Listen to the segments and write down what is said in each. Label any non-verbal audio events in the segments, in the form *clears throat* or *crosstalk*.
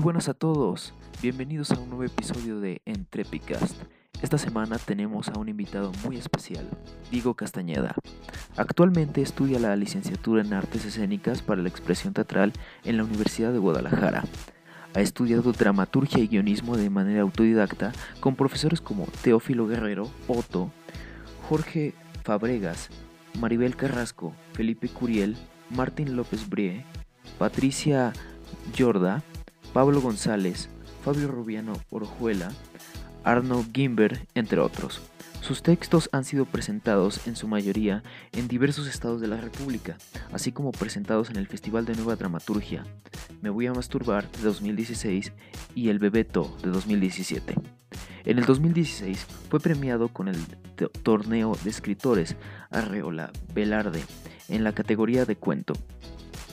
Muy buenas a todos, bienvenidos a un nuevo episodio de Entrepicast. Esta semana tenemos a un invitado muy especial, Diego Castañeda. Actualmente estudia la licenciatura en Artes Escénicas para la Expresión Teatral en la Universidad de Guadalajara. Ha estudiado dramaturgia y guionismo de manera autodidacta con profesores como Teófilo Guerrero, Otto, Jorge Fabregas, Maribel Carrasco, Felipe Curiel, Martín López Brie, Patricia Yorda, Pablo González, Fabio Rubiano Orjuela, Arno Gimber, entre otros. Sus textos han sido presentados en su mayoría en diversos estados de la República, así como presentados en el Festival de Nueva Dramaturgia, Me Voy a Masturbar de 2016 y El Bebeto de 2017. En el 2016 fue premiado con el torneo de escritores Arreola Velarde en la categoría de cuento.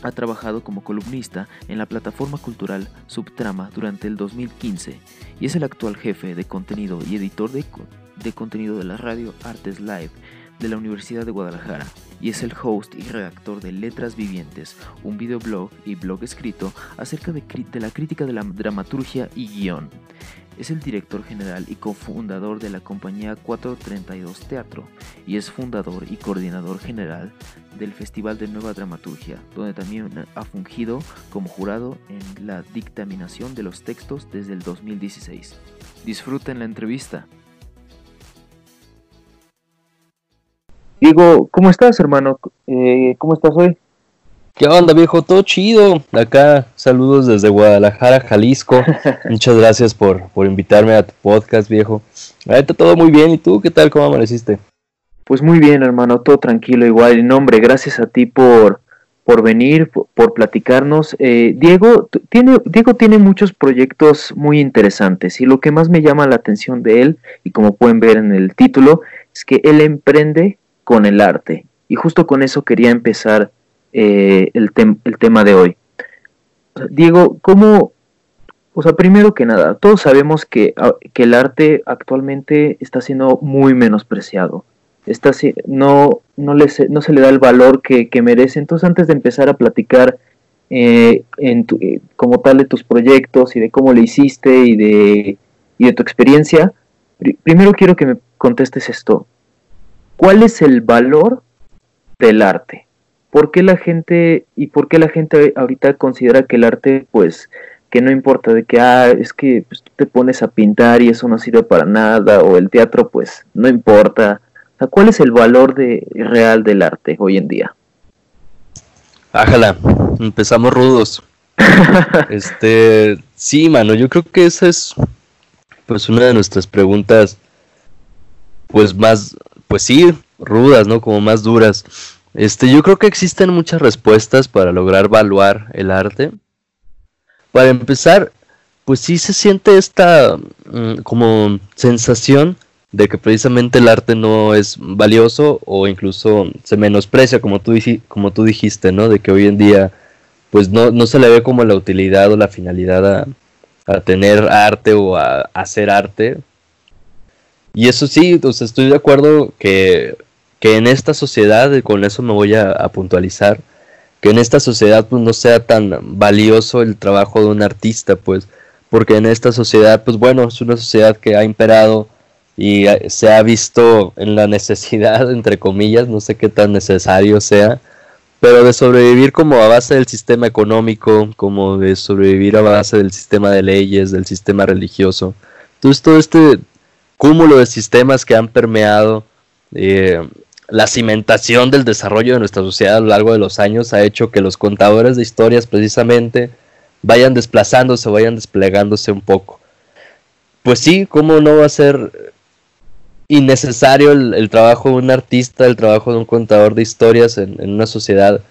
Ha trabajado como columnista en la plataforma cultural Subtrama durante el 2015 y es el actual jefe de contenido y editor de, de contenido de la radio Artes Live de la Universidad de Guadalajara y es el host y redactor de Letras Vivientes, un videoblog y blog escrito acerca de, de la crítica de la dramaturgia y guion. Es el director general y cofundador de la compañía 432 Teatro y es fundador y coordinador general del Festival de Nueva Dramaturgia, donde también ha fungido como jurado en la dictaminación de los textos desde el 2016. Disfruten la entrevista. Diego, ¿cómo estás, hermano? Eh, ¿Cómo estás hoy? ¿Qué onda, viejo? Todo chido. Acá, saludos desde Guadalajara, Jalisco. *laughs* Muchas gracias por, por invitarme a tu podcast, viejo. Ahorita todo muy bien. ¿Y tú qué tal? ¿Cómo amaneciste? Pues muy bien, hermano. Todo tranquilo, igual. Y nombre, gracias a ti por, por venir, por, platicarnos. Eh, Diego, tiene, Diego tiene muchos proyectos muy interesantes y lo que más me llama la atención de él, y como pueden ver en el título, es que él emprende con el arte. Y justo con eso quería empezar eh, el, el, tema de hoy. Diego, ¿cómo, o sea, primero que nada, todos sabemos que, ah, que el arte actualmente está siendo muy menospreciado. Está, no, no, le, no se le da el valor que, merece. Entonces, antes de empezar a platicar eh, en eh, como tal de tus proyectos y de cómo le hiciste y de, y de tu experiencia, primero quiero que me contestes esto. ¿Cuál es el valor del arte? ¿Por qué la gente y por qué la gente ahorita considera que el arte pues que no importa de que ah es que pues, tú te pones a pintar y eso no sirve para nada o el teatro pues no importa o sea, ¿cuál es el valor de real del arte hoy en día? Ájala, empezamos rudos. *laughs* este, sí, mano, yo creo que esa es pues una de nuestras preguntas pues más pues sí, rudas, ¿no? Como más duras. Este, yo creo que existen muchas respuestas para lograr evaluar el arte. Para empezar, pues sí se siente esta mm, como sensación de que precisamente el arte no es valioso o incluso se menosprecia, como tú, como tú dijiste, ¿no? De que hoy en día pues no, no se le ve como la utilidad o la finalidad a, a tener arte o a, hacer arte. Y eso sí, pues estoy de acuerdo que que en esta sociedad, con eso me voy a, puntualizar, que en esta sociedad pues no sea tan valioso el trabajo de un artista, pues, porque en esta sociedad, pues bueno, es una sociedad que ha imperado y se ha visto en la *laughs* necesidad, entre comillas, no sé qué tan necesario sea, pero de sobrevivir como a base del sistema económico, como de sobrevivir a base del sistema de leyes, del sistema religioso. Entonces todo este cúmulo de sistemas que han permeado eh, la cimentación del desarrollo de nuestra sociedad a lo largo de los años ha hecho que los contadores de historias precisamente vayan desplazándose, vayan desplegándose un poco. Pues sí, ¿cómo no va a ser innecesario el, trabajo de un artista, el trabajo de un contador de historias en, una sociedad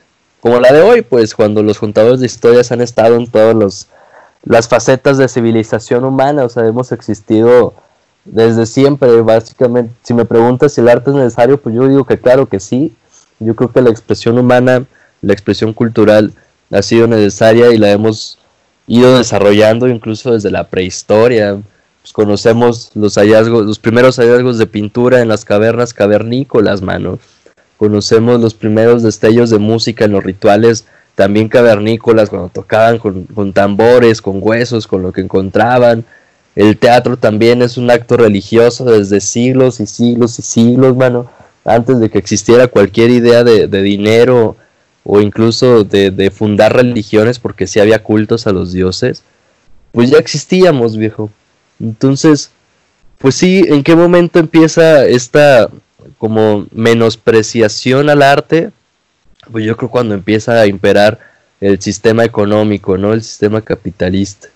como la de hoy? Pues cuando los contadores de historias han estado en todas las facetas de civilización humana, o sea, hemos existido desde siempre, básicamente. Si me preguntas si el arte es necesario, pues yo digo que claro que sí. Yo creo que la expresión humana, la expresión cultural ha sido necesaria y la hemos ido desarrollando incluso desde la prehistoria. Pues conocemos los hallazgos, los primeros hallazgos de pintura en las cavernas cavernícolas, mano. Conocemos los primeros destellos de música en los rituales también cavernícolas, cuando tocaban con, con tambores, con huesos, con lo que encontraban. El teatro también es un acto religioso desde siglos y siglos y siglos, mano. Antes de que existiera cualquier idea de, dinero o incluso de, fundar religiones, porque sí había cultos a los dioses, pues ya existíamos, viejo. Entonces, pues sí, ¿en qué momento empieza esta como menospreciación al arte? Pues yo creo cuando empieza a imperar el sistema económico, ¿no? El sistema capitalista.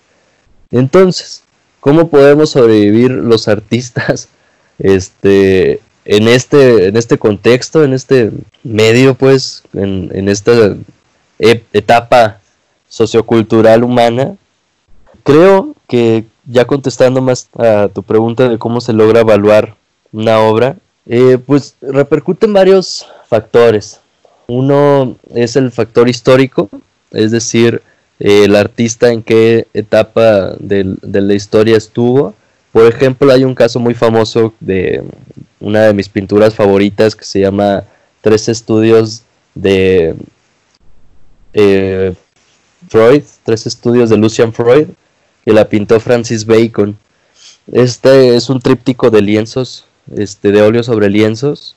Entonces, ¿cómo podemos sobrevivir los artistas este, en, este, en este contexto, en este medio, pues, en, esta etapa sociocultural humana? Creo que ya contestando más a tu pregunta de cómo se logra evaluar una obra, eh, pues repercuten varios factores. Uno es el factor histórico, es decir, el artista en qué etapa de, la historia estuvo. Por ejemplo, hay un caso muy famoso de una de mis pinturas favoritas que se llama Tres Estudios de eh, Freud, Tres Estudios de Lucian Freud, que la pintó Francis Bacon. Este es un tríptico de lienzos, este, de óleo sobre lienzos,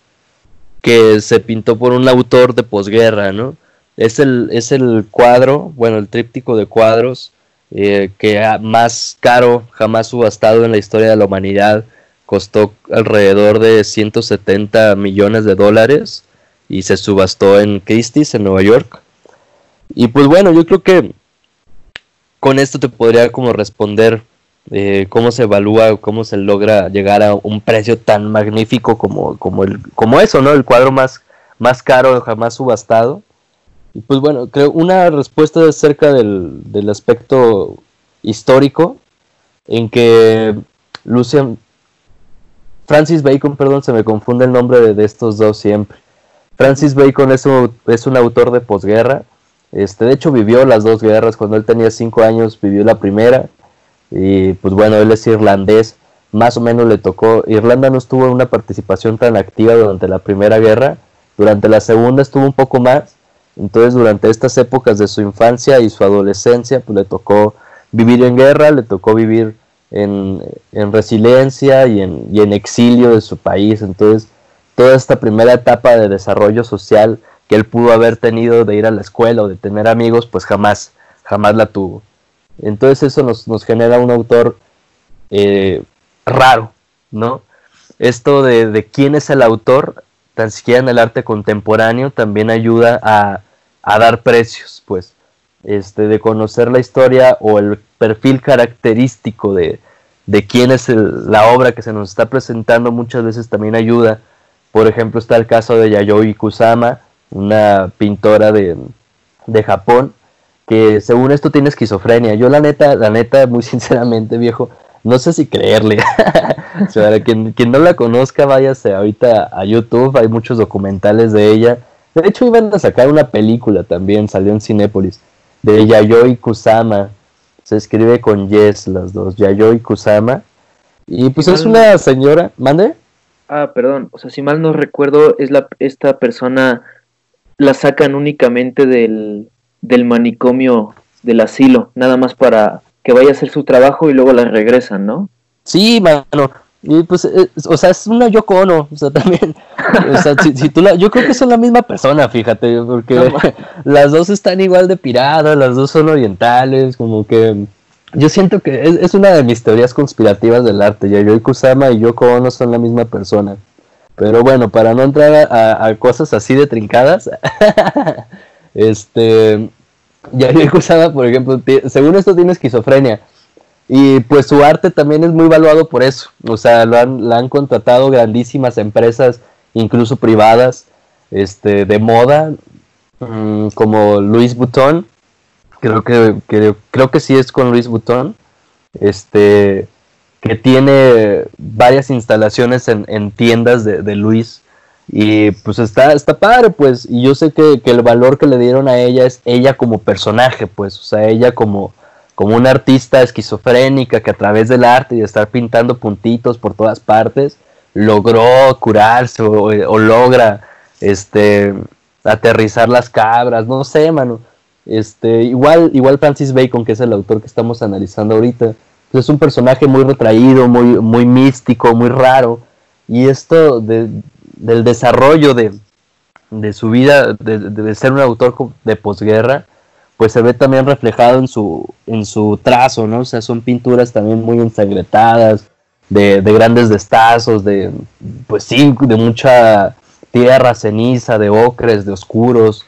que se pintó por un autor de posguerra, ¿no? Es el, es el cuadro, bueno, el tríptico de cuadros eh, que más caro jamás subastado en la historia de la humanidad. Costó alrededor de 170 millones de dólares y se subastó en Christie's, en Nueva York. Y pues bueno, yo creo que con esto te podría como responder eh, cómo se evalúa, cómo se logra llegar a un precio tan magnífico como, como, el, como eso, ¿no? El cuadro más, más caro jamás subastado. Pues bueno, creo una respuesta acerca del, del aspecto histórico, en que Lucian, Francis Bacon, perdón, se me confunde el nombre de, de estos dos siempre. Francis Bacon es un, es un autor de posguerra este, de hecho, vivió las dos guerras. Cuando él tenía cinco años, vivió la primera. Y pues bueno, él es irlandés. Más o menos le tocó. Irlanda no estuvo en una participación tan activa durante la primera guerra. Durante la segunda estuvo un poco más. Entonces, durante estas épocas de su infancia y su adolescencia, pues le tocó vivir en guerra, le tocó vivir en, en resiliencia y en, y en exilio de su país. Entonces, toda esta primera etapa de desarrollo social que él pudo haber tenido de ir a la escuela o de tener amigos, pues jamás, jamás la tuvo. Entonces eso nos, genera un autor eh, raro, ¿no? Esto de, quién es el autor, tan siquiera en el arte contemporáneo, también ayuda a, dar precios, pues, este, de conocer la historia o el perfil característico de, de quién es la obra que se nos está presentando, muchas veces también ayuda. Por ejemplo, está el caso de Yayoi Kusama, una pintora de, Japón, que según esto tiene esquizofrenia. Yo la neta, la neta, muy *laughs* sinceramente, viejo, no sé si creerle. *laughs* o sea, quien, quien no la conozca, váyase ahorita a YouTube, hay muchos documentales de ella. De hecho, iban a sacar una película también, salió en Cinépolis, de Yayoi Kusama. Se escribe con Yes las dos, Yayoi Kusama. Y pues es una señora, ¿mande? Ah, perdón, o sea, si mal no recuerdo, es la, esta persona la sacan únicamente del, del manicomio del asilo, nada más para que vaya a hacer su trabajo y luego la regresan, ¿no? Sí, mano. Y pues, eh, o sea, es una Yoko Ono, o sea, *laughs* también, o sea, si, tú la, yo creo que son la misma persona, fíjate, porque *laughs* las dos están igual de piradas, las dos son orientales, como que, yo siento que es, es una de mis teorías conspirativas del arte, Yayoi Kusama y Yoko Ono son la misma persona. Pero bueno, para no entrar a, cosas así de trincadas, *laughs* este, ya Kusama, por ejemplo, según esto tiene esquizofrenia. Y pues su arte también es muy valuado por eso. O sea, lo han, la han contratado grandísimas empresas, incluso privadas, este, de moda, mm, como Louis Vuitton. Creo que, creo que sí es con Louis Vuitton. Este, que tiene varias instalaciones en, tiendas de, Luis. Y pues está, está padre, pues. Y yo sé que, el valor que le dieron a ella es ella como personaje, pues. O sea, ella como, como una artista esquizofrénica que a través del arte y de estar pintando puntitos por todas partes, logró curarse o, logra este aterrizar las cabras, no sé, mano. Este, igual, igual Francis Bacon, que es el autor que estamos analizando ahorita, pues es un personaje muy retraído, muy, muy místico, muy raro. Y esto del desarrollo de, su vida, de, ser un autor de posguerra, pues se ve también reflejado en su, en su trazo, ¿no? O sea, son pinturas también muy ensangretadas, de, grandes destazos, de, pues sí, de mucha tierra, ceniza, de ocres, de oscuros.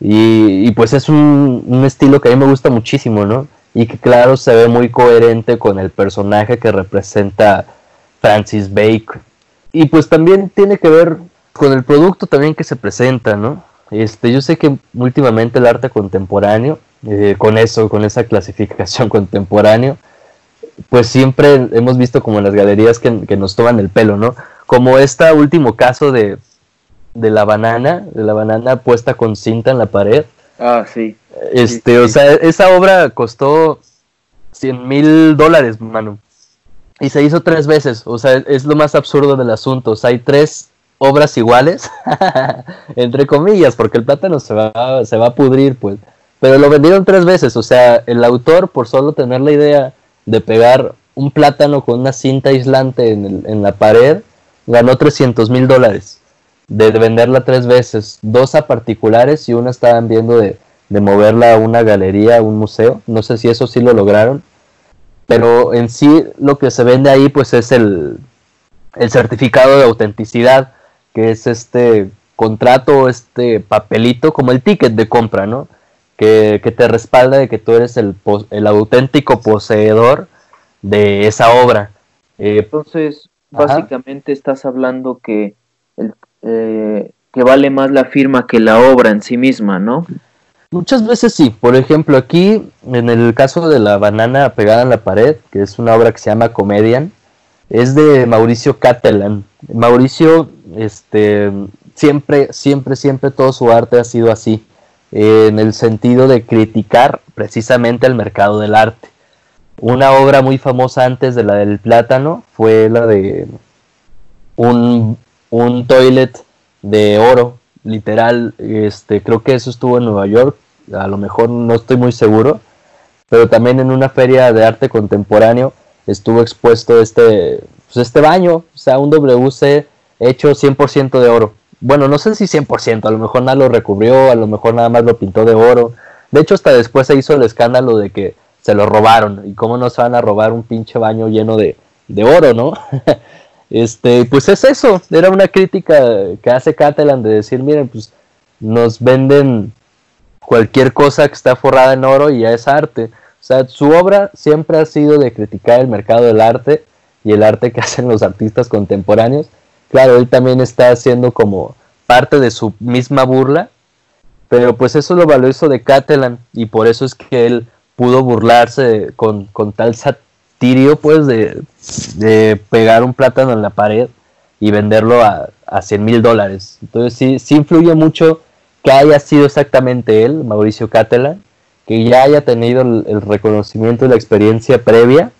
Y, pues es un, un, estilo que a mí me gusta muchísimo, ¿no? Y que claro se ve muy coherente con el personaje que representa Francis Bacon. Y pues también tiene que ver con el producto también que se presenta, ¿no? Este, yo sé que últimamente el arte contemporáneo, eh, con eso, con esa clasificación *laughs* contemporáneo, pues siempre hemos visto como en las galerías que, nos toman el pelo, ¿no? Como este último caso de, de la banana, de la banana puesta con cinta en la pared. Ah, sí. Este, o sea, esa obra costó 100 mil dólares, mano. Y se hizo tres veces, o sea, es lo más absurdo del asunto. O sea, hay tres obras iguales, *laughs* entre comillas, porque el plátano se va, se va a pudrir, pues. Pero lo vendieron tres veces, o sea, el autor, por solo tener la idea de pegar un plátano con una cinta aislante en, en la pared, ganó 300 mil dólares de venderla tres veces, dos a particulares y una estaban viendo de, de moverla a una galería, a un museo. No sé si eso sí lo lograron, pero en sí lo que se vende ahí pues es el, el certificado de autenticidad que es este contrato, este papelito, como el ticket de compra, ¿no? Que, te respalda de que tú eres el, el auténtico poseedor de esa obra. Eh, Entonces, básicamente estás hablando que, el, eh, que vale más la firma que la obra en sí misma, ¿no? Muchas veces sí. Por ejemplo, aquí, en el caso de la banana pegada en la pared, que es una obra que se llama Comedian, es de Mauricio Catalan. Mauricio, este, siempre, siempre, siempre todo su arte ha sido así, en el sentido de criticar precisamente el mercado del arte. Una obra muy famosa antes de la del plátano fue la de un, un toilet de oro, literal, este, creo que eso estuvo en Nueva York, a lo mejor no estoy muy seguro, pero también en una feria de arte contemporáneo estuvo expuesto este, pues este baño, o sea, un WC hecho 100% de oro. Bueno, no sé si 100%, a lo mejor nada lo recubrió, a lo mejor nada más lo pintó de oro. De hecho, hasta después se hizo el escándalo de que se lo robaron. ¿Y cómo no se van a robar un pinche baño lleno de, de oro, no? *laughs* este, pues es eso. Era una crítica que hace Catalan de decir, miren, pues nos venden cualquier cosa que está forrada en oro y ya es arte. O sea, su obra siempre ha sido de criticar el mercado del arte y el arte que *laughs* hacen los artistas contemporáneos. Claro, él también está haciendo como parte de su misma burla, pero pues eso lo valioso de Catalan y por eso es que él pudo burlarse con, tal satirio pues de, pegar un plátano en la pared y venderlo a, a 100 mil dólares. Entonces sí, sí influye mucho que haya sido exactamente él, Mauricio Catalan, que ya haya tenido el, reconocimiento y la experiencia previa,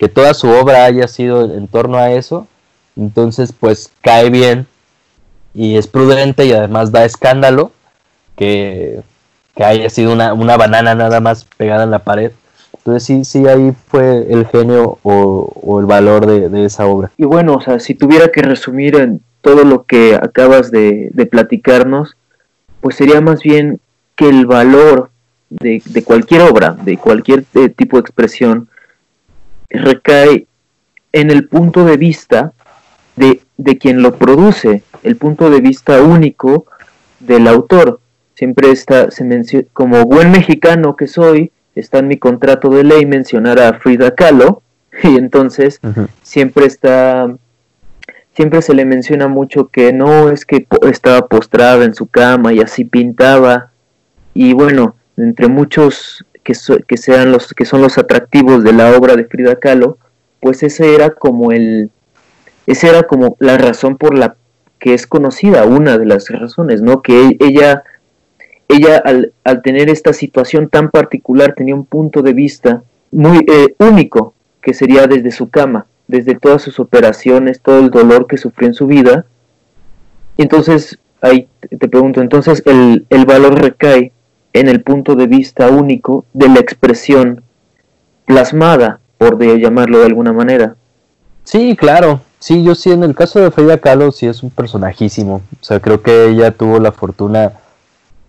que toda su obra haya sido en torno a eso, entonces pues cae bien y es prudente y además da escándalo que, haya sido una, banana nada más pegada en la pared. Entonces sí, sí, ahí fue el genio o, el valor de, esa obra. Y bueno, o sea, si tuviera que resumir en todo lo que acabas de, de platicarnos, pues sería más bien que el valor de, cualquier obra, de cualquier eh, tipo de expresión, recae en el punto de vista de, quien lo produce, el punto de vista único del autor. Siempre está, se como buen mexicano que soy, está en mi contrato de ley mencionar a Frida Kahlo, *laughs* y entonces siempre está, siempre se le menciona mucho que no es que estaba postrada en su cama y así pintaba, y bueno, entre muchos que, que, sean los, que son los atractivos de la obra de Frida Kahlo, pues ese era como el, esa era como la razón por la que es conocida, una de las razones, ¿no? Que ella, ella al, al tener esta situación tan particular tenía un punto de vista muy eh, único, que sería desde su cama, desde todas sus operaciones, todo el dolor que sufrió en su vida. Entonces, ahí te pregunto, entonces el, el valor recae en el punto de vista único de la expresión plasmada, por llamarlo de alguna manera. Sí, claro. Sí, yo sí, en el caso de Frida Kahlo sí es un personajísimo. O sea, creo que ella tuvo la fortuna,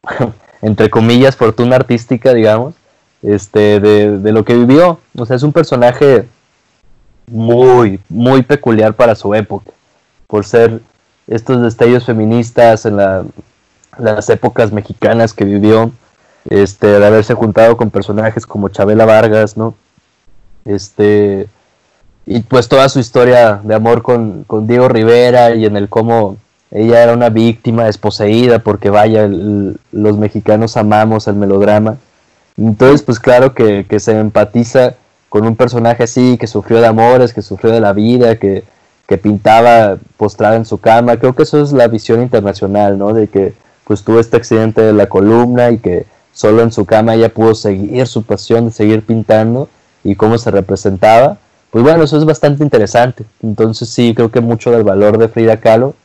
*laughs* entre comillas, fortuna artística, digamos, este, de, de lo que vivió. O sea, es un personaje muy, muy peculiar para su época, por ser estos destellos feministas en las épocas mexicanas que vivió, este, de haberse juntado con personajes como Chabela Vargas, ¿no? Este, y pues toda su historia de amor con, Diego Rivera y en el cómo ella era una víctima desposeída, porque vaya, los mexicanos amamos el melodrama. Entonces, pues claro que, que se empatiza con un personaje así, que sufrió de amores, que sufrió de la vida, que, que pintaba postrada en su cama. Creo que eso es la visión internacional, ¿no? De que pues tuvo este accidente de la columna y que solo en su cama ella pudo seguir su pasión de seguir pintando y cómo se representaba. Pues bueno, eso es bastante interesante. Entonces sí, creo que mucho del valor de Frida Kahlo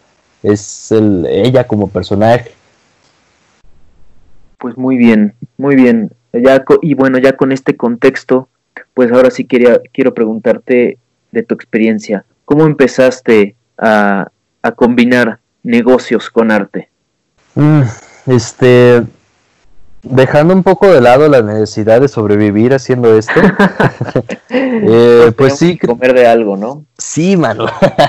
es el, ella como personaje. Pues muy bien, muy bien. Ya, y bueno, ya con este contexto, pues ahora sí quería, quiero preguntarte de tu experiencia. ¿Cómo empezaste a, combinar negocios con arte? Mm, este, dejando un poco de lado la necesidad de sobrevivir haciendo esto, *laughs* eh, pues sí. Comer de algo, ¿no? Sí, mano.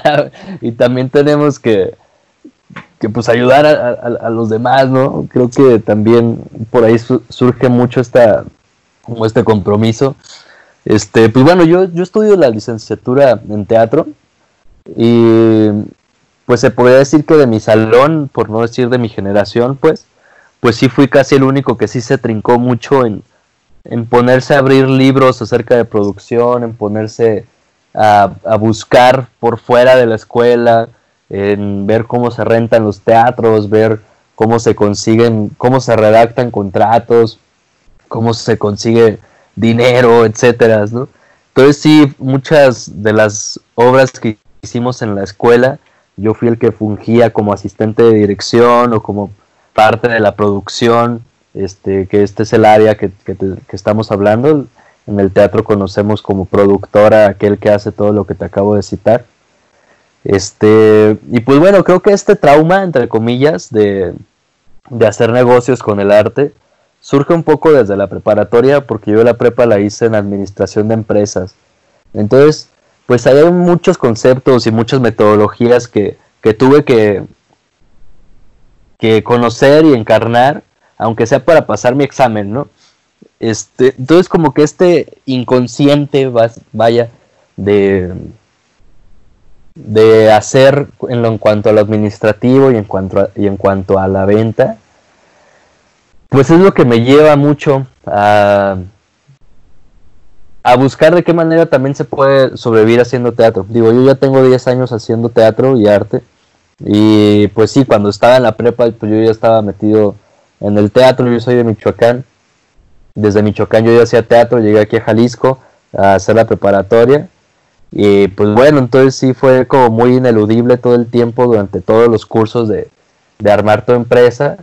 *laughs* y también tenemos que, que pues ayudar a, los demás, ¿no? Creo que también por ahí surge mucho esta, como este compromiso este, pues bueno, yo, yo estudio la licenciatura en teatro y pues se podría decir que de mi salón, por no decir de mi generación, pues, pues sí fui casi el único que sí se trincó mucho en, ponerse a abrir libros acerca de producción, en ponerse a, a, buscar por fuera de la escuela, en ver cómo se rentan los teatros, ver cómo se consiguen, cómo se redactan contratos, cómo se consigue dinero, etcétera, ¿no? Entonces sí, muchas de las obras que hicimos en la escuela, yo fui el que fungía como asistente de dirección o como parte de la producción, este, que este es el área que, estamos hablando. En el teatro conocemos como productora aquel que hace todo lo que te acabo de citar. Este, y pues bueno, creo que este trauma, entre comillas, de, de hacer negocios con el arte, surge un poco desde la preparatoria porque yo la prepa la hice en administración de empresas. Entonces, pues hay muchos conceptos y muchas metodologías que, tuve que, que conocer y encarnar, aunque sea para pasar mi examen, ¿no? Este, entonces como que este inconsciente vaya de, de hacer en, lo, en cuanto a lo administrativo y en cuanto y en cuanto a la venta, pues es lo que me lleva mucho a, a buscar de qué manera también se puede sobrevivir haciendo teatro. Digo, yo ya tengo 10 años haciendo teatro y arte. Y pues sí, cuando estaba en la prepa, pues yo ya estaba metido en el teatro. Yo soy de Michoacán. Desde Michoacán yo ya hacía teatro, llegué aquí a Jalisco a hacer la preparatoria. Y pues bueno, entonces sí fue como muy ineludible todo el tiempo durante todos los cursos de, de armar tu empresa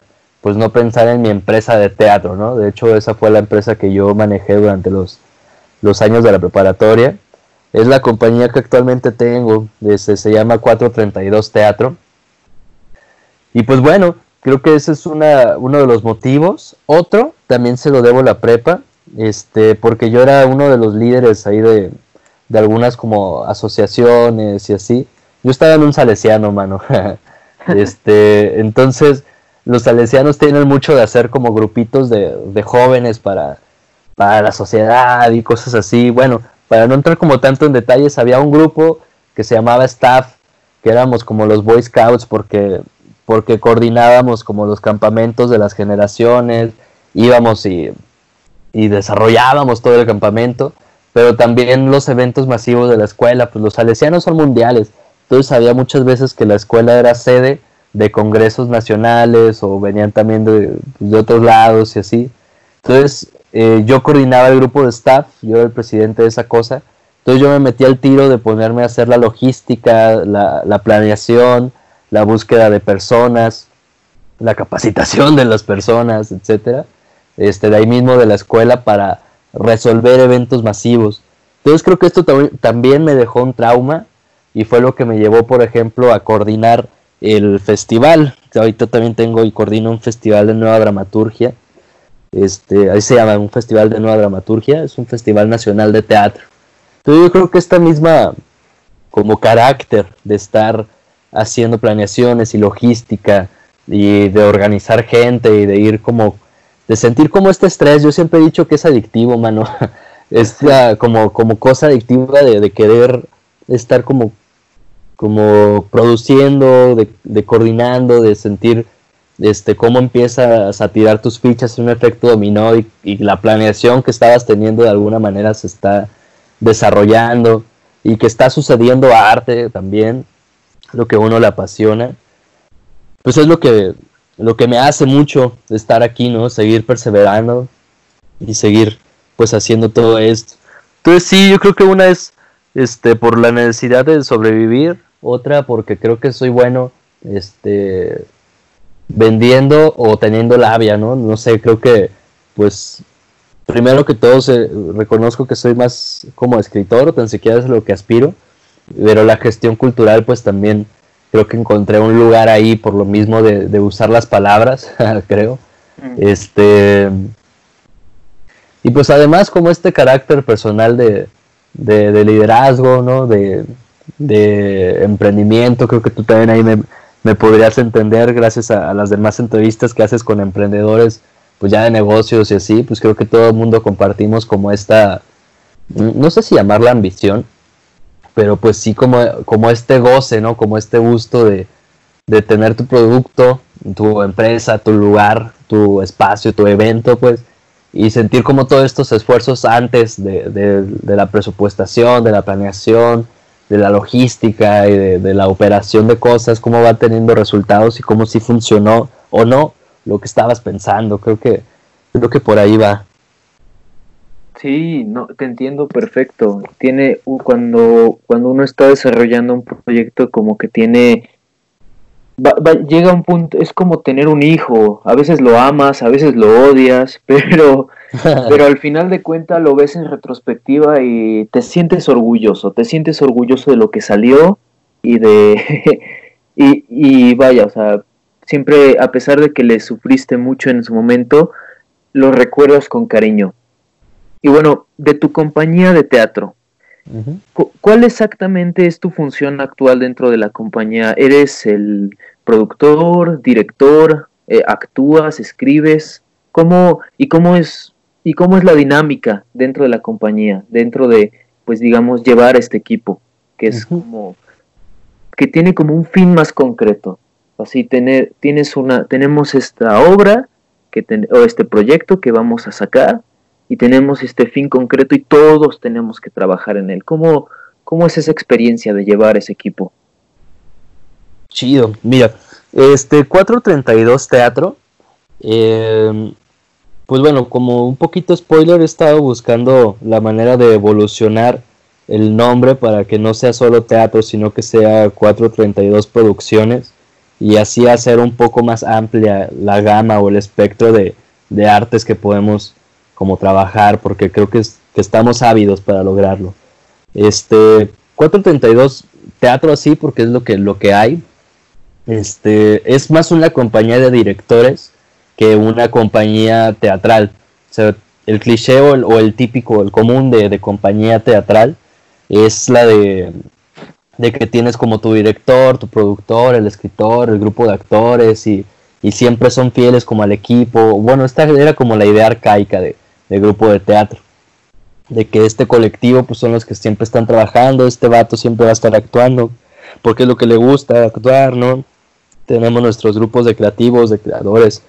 pues no pensar en mi empresa de teatro, ¿no? De hecho, esa fue la empresa que yo manejé durante los, los años de la preparatoria. Es la compañía que actualmente tengo, este, se llama 432 Teatro. Y pues bueno, creo que ese es una, uno de los motivos. Otro, también se lo debo la prepa, este, porque yo era uno de los líderes ahí de, de algunas como asociaciones y así. Yo estaba en un salesiano, mano. *laughs* este, entonces los salesianos tienen mucho de hacer como grupitos de, jóvenes para, para la sociedad y cosas así. Bueno, para no entrar como tanto en detalles, había un grupo que se llamaba Staff, que éramos como los Boy Scouts porque, porque coordinábamos como los campamentos de las generaciones, íbamos y, y desarrollábamos todo el campamento, pero también los eventos masivos de la escuela, pues los salesianos son mundiales, entonces había muchas veces que la escuela era sede de congresos nacionales o venían también de, de otros lados y así. Entonces eh, yo coordinaba el grupo de staff, yo era el presidente de esa cosa. Entonces yo me metí al tiro de ponerme a hacer la logística, la, la planeación, la búsqueda de personas, la capacitación de las personas, etcétera. este, de ahí mismo de la escuela para resolver eventos masivos. Entonces creo que esto también me dejó un trauma y fue lo que me llevó, por ejemplo, a coordinar el festival. Ahorita también tengo y coordino un festival de nueva dramaturgia. Este, ahí se llama un festival de nueva dramaturgia, es un festival nacional de teatro. Entonces yo creo que esta misma como carácter de estar haciendo planeaciones y logística y de organizar gente y de ir como de sentir como este estrés, yo siempre he dicho que es adictivo, mano. *laughs* es como, como cosa adictiva de, querer estar como, como produciendo, de, coordinando, de sentir este, cómo empiezas a tirar tus fichas en un efecto dominó y, y, la planeación que estabas teniendo de alguna manera se está desarrollando y que está sucediendo arte también, lo que uno le apasiona. Pues es lo que lo que me hace mucho estar aquí, ¿no? Seguir perseverando y seguir pues haciendo todo esto. Entonces sí, yo creo que una es este por la necesidad de sobrevivir, otra porque creo que soy bueno este vendiendo o teniendo labia, ¿no? No sé, creo que pues primero que todo reconozco que soy más como escritor, tan siquiera es lo que aspiro, pero la gestión cultural pues también creo que encontré un lugar ahí por lo mismo de, usar las palabras, *laughs* creo. Mm. Este. Y pues además como este carácter personal de, liderazgo, ¿no? De, emprendimiento, creo que tú también ahí me, podrías entender gracias a, las demás entrevistas que haces con emprendedores, pues ya de negocios y así, pues creo que todo el mundo compartimos como esta, no sé si llamarla ambición, pero pues sí como, como este goce, ¿no? Como este gusto de, tener tu producto, tu empresa, tu lugar, tu espacio, tu evento, pues, y sentir como todos estos esfuerzos antes de, la presupuestación, de la planeación, de la logística y de, la operación de cosas, cómo va teniendo resultados y cómo sí funcionó o no lo que estabas pensando. Creo que, creo que por ahí va. Sí, no, te entiendo perfecto. Tiene cuando cuando uno está desarrollando un proyecto como que tiene llega un punto, es como tener un hijo, a veces lo amas, a veces lo odias, *laughs* pero pero al final de cuentas lo ves en retrospectiva y te sientes orgulloso, te sientes orgulloso de lo que salió y de *laughs* y, y vaya, o sea, siempre a pesar de que le sufriste mucho en su momento, lo recuerdas con cariño y bueno, de tu compañía de teatro, ¿cuál exactamente es tu función actual dentro de la compañía? ¿Eres el productor, director, eh, actúas, escribes? ¿Cómo y cómo es y cómo es la dinámica dentro de la compañía, dentro de pues digamos llevar este equipo que es como que tiene como un fin más concreto. Así tener tienes una tenemos esta obra que o este proyecto que vamos a sacar y tenemos este fin concreto y todos tenemos que trabajar en él. ¿Cómo, cómo es esa experiencia de llevar ese equipo? Chido, mira, este 432 Teatro, em, pues bueno, como un poquito spoiler, he estado buscando la manera de evolucionar el nombre para que no sea solo teatro, sino que sea 432 Producciones y así hacer un poco más amplia la gama o el espectro de, de artes que podemos como trabajar, porque creo que, estamos ávidos para lograrlo. Este, 432 teatro así, porque es lo que, lo que hay. Este, es más una compañía de directores que una compañía teatral. O sea, el cliché o el, típico, el común de, compañía teatral es la de, de que tienes como tu director, tu productor, el escritor, el grupo de actores y, y siempre son fieles como al equipo. Bueno, esta era como la idea arcaica de, de grupo de teatro. De que este colectivo pues son los que siempre están trabajando, este vato siempre va a estar actuando, porque es lo que le gusta actuar, ¿no? Tenemos nuestros grupos de creativos, de creadores,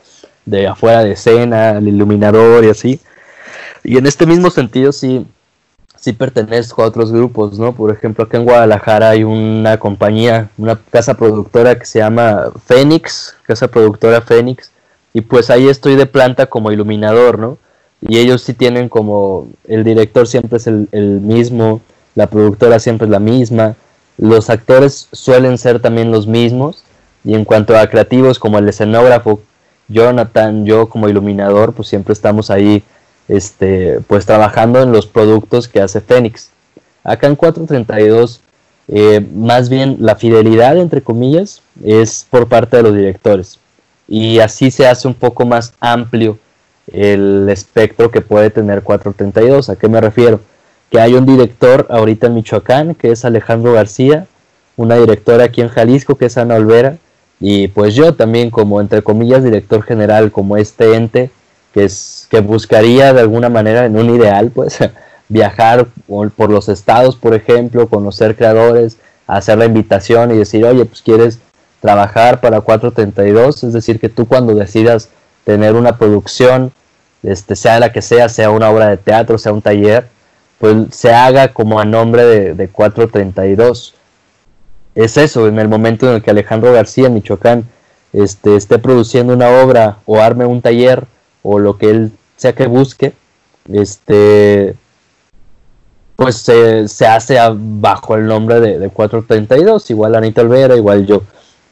de afuera de escena, el iluminador y así. Y en este mismo sentido sí, sí pertenezco a otros grupos, ¿no? Por ejemplo, aquí en Guadalajara hay una compañía, una casa productora que se llama Fénix, casa productora Fénix, y pues ahí estoy de planta como iluminador, ¿no? Y ellos sí tienen como el director siempre es el, mismo, la productora siempre es la misma, los actores suelen ser también los mismos y en cuanto a creativos como el escenógrafo Jonathan, yo como iluminador, pues siempre estamos ahí, este, pues trabajando en los productos que hace Fénix. Acá en 432, eh, más bien la fidelidad, entre comillas, es por parte de los directores. Y así se hace un poco más amplio el espectro que puede tener 432. ¿A qué me refiero? Que hay un director ahorita en Michoacán, que es Alejandro García, una directora aquí en Jalisco, que es Ana Olvera, y pues yo también como, entre comillas, director general, como este ente, que, es, que buscaría de alguna manera, en un ideal, pues, *laughs* viajar por los estados, por ejemplo, conocer creadores, hacer la invitación y decir, oye, pues quieres trabajar para 432, es decir, que tú cuando decidas tener una producción, este, sea la que sea, sea una obra de teatro, sea un taller, pues se haga como a nombre de, de 432. Es eso, en el momento en el que Alejandro García, Michoacán, este, esté produciendo una obra o arme un taller o lo que él sea que busque, este, pues se, se hace bajo el nombre de, de 432, igual Anita Olvera, igual yo.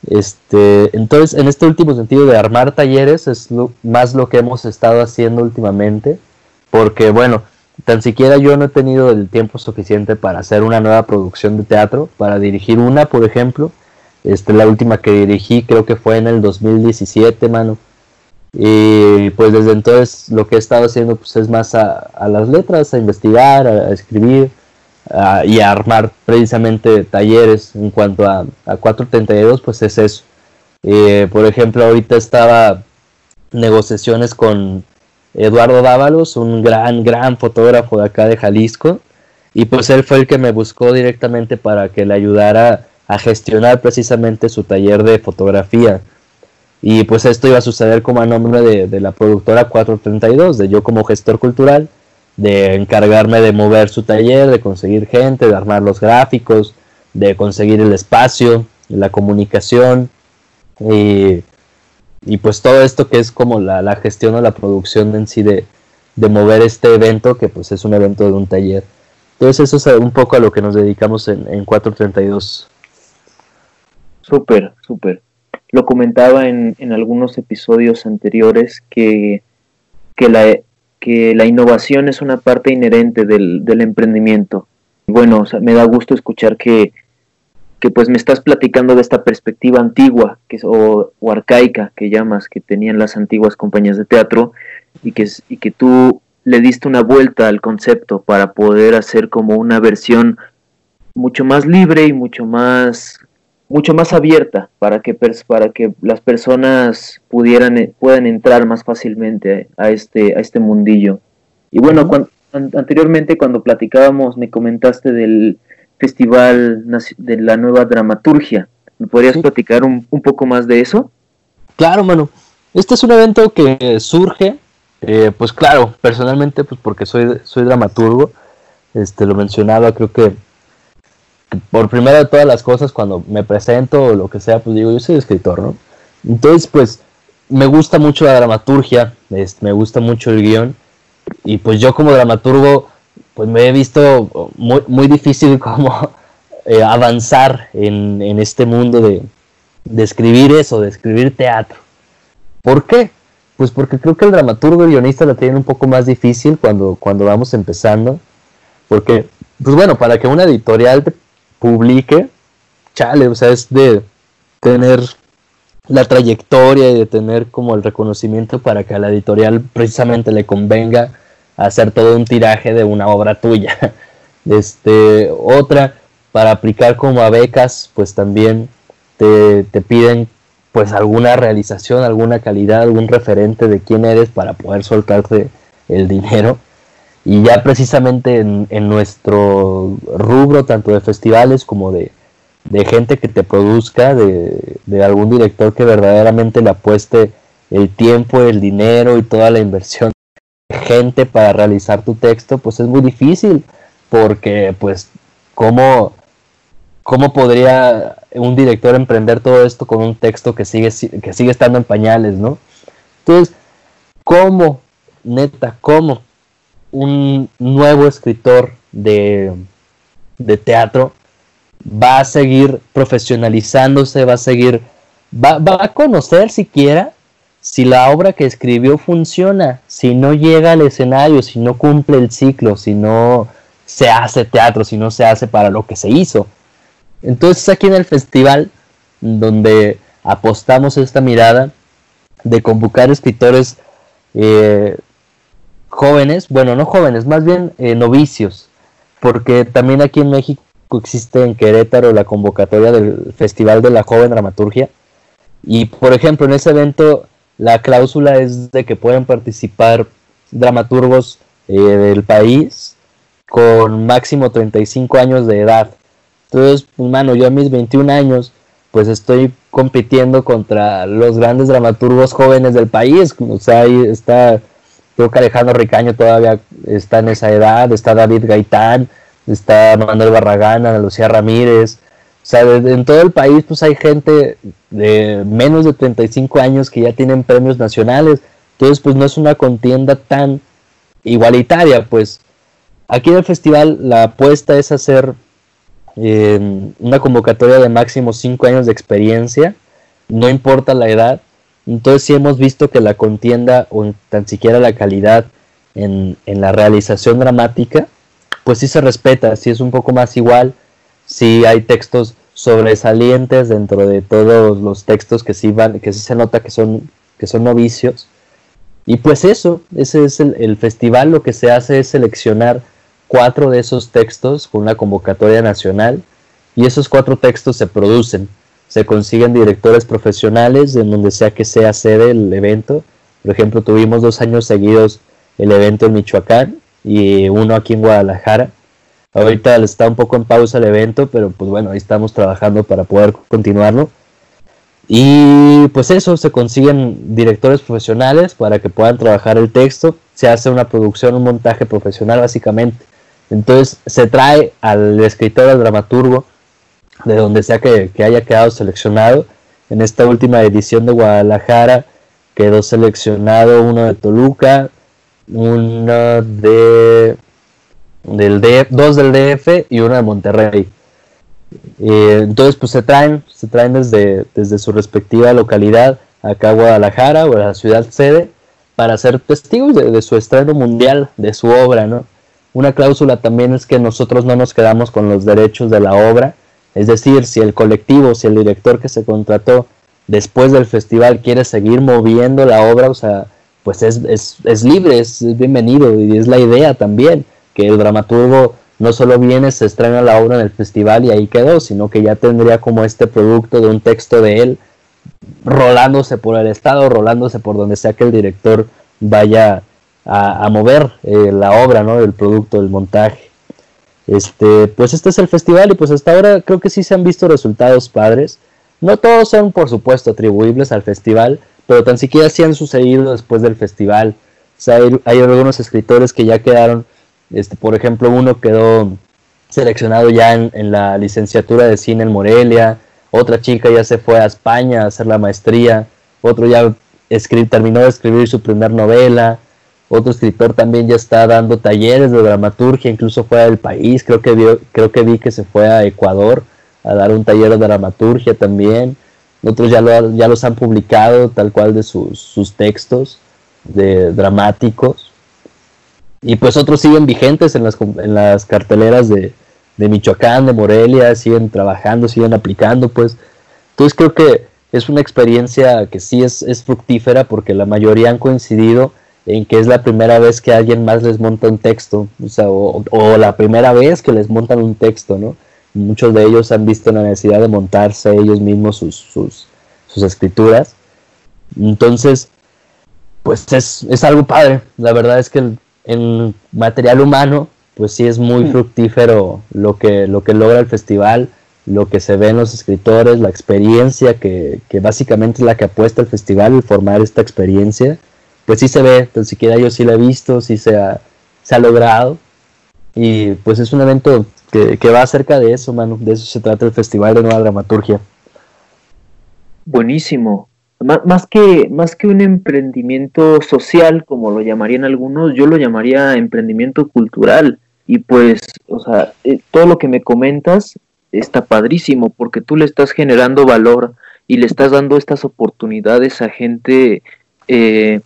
Este, entonces, en este último sentido de armar talleres es más lo que hemos estado haciendo últimamente, porque bueno, tan siquiera yo no he tenido el tiempo suficiente para hacer una nueva producción de teatro, para dirigir una, por ejemplo. Este, la última que dirigí creo que fue en el 2017, mano. Y pues desde entonces lo que he estado haciendo pues es más a, a las letras, a investigar, a escribir, y armar precisamente talleres en cuanto a, a 432 pues es eso. Eh, por ejemplo ahorita estaba negociaciones con Eduardo Dávalos un gran gran fotógrafo de acá de Jalisco y pues él fue el que me buscó directamente para que le ayudara a gestionar precisamente su taller de fotografía. Y pues esto iba a suceder como a nombre de, de la productora 432 de yo como gestor cultural de encargarme de mover su taller, de conseguir gente, de armar los gráficos, de conseguir el espacio, la comunicación y, pues todo esto que es como la, gestión o la producción en sí de, mover este evento que pues es un evento de un taller. Entonces eso es un poco a lo que nos dedicamos en, en 432. Súper, súper. Lo comentaba en, en algunos episodios anteriores que, que la, que la innovación es una parte inherente del, del emprendimiento. Bueno, me da gusto escuchar que, que, pues me estás platicando de esta perspectiva antigua que o, arcaica que llamas, que tenían las antiguas compañías de teatro y que, y que tú le diste una vuelta al concepto para poder hacer como una versión mucho más libre y mucho más mucho más abierta para que, para que las personas pudieran, eh, puedan entrar más fácilmente a este, a este mundillo. Y bueno, anteriormente cuando platicábamos me comentaste del Festival de la Nueva Dramaturgia. ¿Me podrías platicar un, poco más de eso? Claro, mano. Este es un evento que surge, eh, pues claro, personalmente, pues porque soy, soy dramaturgo, este, lo mencionaba, creo que por primera de todas las cosas, cuando me presento o lo que sea, pues digo, yo soy escritor, ¿no? Entonces, pues, me gusta mucho la dramaturgia, me gusta mucho el guion, y pues yo como dramaturgo, pues me he visto muy, muy difícil *laughs* como eh, avanzar en, en, este mundo de, de escribir eso, de escribir teatro. ¿Por qué? Pues porque creo que el dramaturgo y guionista la tienen un poco más difícil cuando, cuando vamos empezando. Porque, pues bueno, para que una editorial te publique, chale, o sea, es de tener la trayectoria y de tener como el reconocimiento para que a la editorial precisamente le convenga hacer todo un tiraje de una obra tuya. *laughs* Este, otra, para aplicar como a becas, pues también te, te piden pues alguna realización, alguna calidad, algún referente de quién eres para poder soltarte el dinero. Y ya precisamente en, nuestro rubro, tanto de festivales como de, gente que te produzca, de, algún director que verdaderamente le apueste el tiempo, el dinero y toda la inversión de gente para realizar tu texto, pues es muy difícil, porque pues cómo, cómo podría un director emprender todo esto con un texto que sigue, que sigue estando en pañales, ¿no? Entonces, ¿cómo, neta, cómo un nuevo escritor de, teatro va a seguir profesionalizándose, va a seguir, va, a conocer siquiera si la obra que escribió funciona, si no llega al escenario, si no cumple el ciclo, si no se hace teatro, si no se hace para lo que se hizo. Entonces aquí en el festival, donde apostamos esta mirada de convocar escritores eh, jóvenes, bueno, no jóvenes, más bien eh, novicios, porque también aquí en México existe en Querétaro la convocatoria del Festival de la Joven Dramaturgia. Y por ejemplo, en ese evento la cláusula es de que pueden participar dramaturgos eh, del país con máximo 35 años de edad. Entonces, mano, yo a mis 21 años, pues estoy compitiendo contra los grandes dramaturgos jóvenes del país. O sea, ahí está, creo que Alejandro Ricaño todavía está en esa edad, está David Gaitán, está Manuel Barragán, Ana Lucía Ramírez, o sea, en todo el país pues hay gente de menos de 35 años que ya tienen premios nacionales. Entonces pues no es una contienda tan igualitaria. Pues aquí en el festival la apuesta es hacer eh, una convocatoria de máximo 5 años de experiencia. No importa la edad. Entonces sí hemos visto que la contienda o tan siquiera la calidad en, en la realización dramática pues sí se respeta, sí es un poco más igual sí hay textos sobresalientes dentro de todos los textos que sí van, que sí se nota que son, que son novicios. Y pues eso, ese es el, festival, lo que se hace es seleccionar cuatro de esos textos con una convocatoria nacional y esos cuatro textos se producen, se consiguen directores profesionales en donde sea que sea sede el evento. Por ejemplo, tuvimos dos años seguidos el evento en Michoacán y uno aquí en Guadalajara Ahorita está un poco en pausa el evento, pero pues bueno, ahí estamos trabajando para poder continuarlo. Y pues eso, se consiguen directores profesionales para que puedan trabajar el texto, se hace una producción, un montaje profesional básicamente. Entonces se trae al escritor, al dramaturgo, de donde sea que, que haya quedado seleccionado. En esta última edición de Guadalajara quedó seleccionado uno de Toluca, uno de del DF, dos del DF y una de Monterrey. Eh, entonces, pues se traen, se traen desde, desde su respectiva localidad acá a Guadalajara o la ciudad sede para ser testigos de, su estreno mundial, de su obra, ¿no? Una cláusula también es que nosotros no nos quedamos con los derechos de la obra, es decir, si el colectivo, si el director que se contrató después del festival quiere seguir moviendo la obra, o sea, pues es, es, es libre, es bienvenido y es la idea también que el dramaturgo no solo viene, se estrena la obra en el festival y ahí quedó, sino que ya tendría como este producto de un texto de él rolándose por el estado, rolándose por donde sea que el director vaya a, mover eh, la obra, ¿no? El producto, el montaje. Este, pues este es el festival y pues hasta ahora creo que sí se han visto resultados padres. No todos son, por supuesto, atribuibles al festival, pero tan siquiera sí han sucedido después del festival. Hay algunos escritores que ya quedaron este, por ejemplo, uno quedó seleccionado ya en, la licenciatura de cine en Morelia, otra chica ya se fue a España a hacer la maestría, otro ya terminó de escribir su primer novela, otro escritor también ya está dando talleres de dramaturgia, incluso fuera del país, creo que, creo que vi que se fue a Ecuador a dar un taller de dramaturgia también, otros ya, lo, ya los han publicado tal cual de sus, sus textos de dramáticos. Y pues otros siguen vigentes en las, en las carteleras de, Michoacán, de Morelia, siguen trabajando, siguen aplicando, pues. Entonces creo que es una experiencia que sí es fructífera porque la mayoría han coincidido en que es la primera vez que alguien más les monta un texto, o, sea, o, la primera vez que les montan un texto, ¿no? Muchos de ellos han visto la necesidad de montarse ellos mismos sus, sus, sus escrituras. Entonces, pues es, es, algo padre. La verdad es que en material humano, pues sí es muy mm. fructífero lo que, lo que logra el festival, lo que se ve en los escritores, la experiencia que, que básicamente es la que apuesta el festival, el formar esta experiencia, pues sí se ve, tan siquiera yo sí la he visto, sí se ha, se ha logrado, y pues es un evento que, que va acerca de eso, mano, de eso se trata el Festival de Nueva Dramaturgia. Buenísimo, más que, más que un emprendimiento social, como lo llamarían algunos, yo lo llamaría emprendimiento cultural. Y pues, o sea, eh, todo lo que me comentas está padrísimo, porque tú le estás generando valor y le estás dando estas oportunidades a gente eh,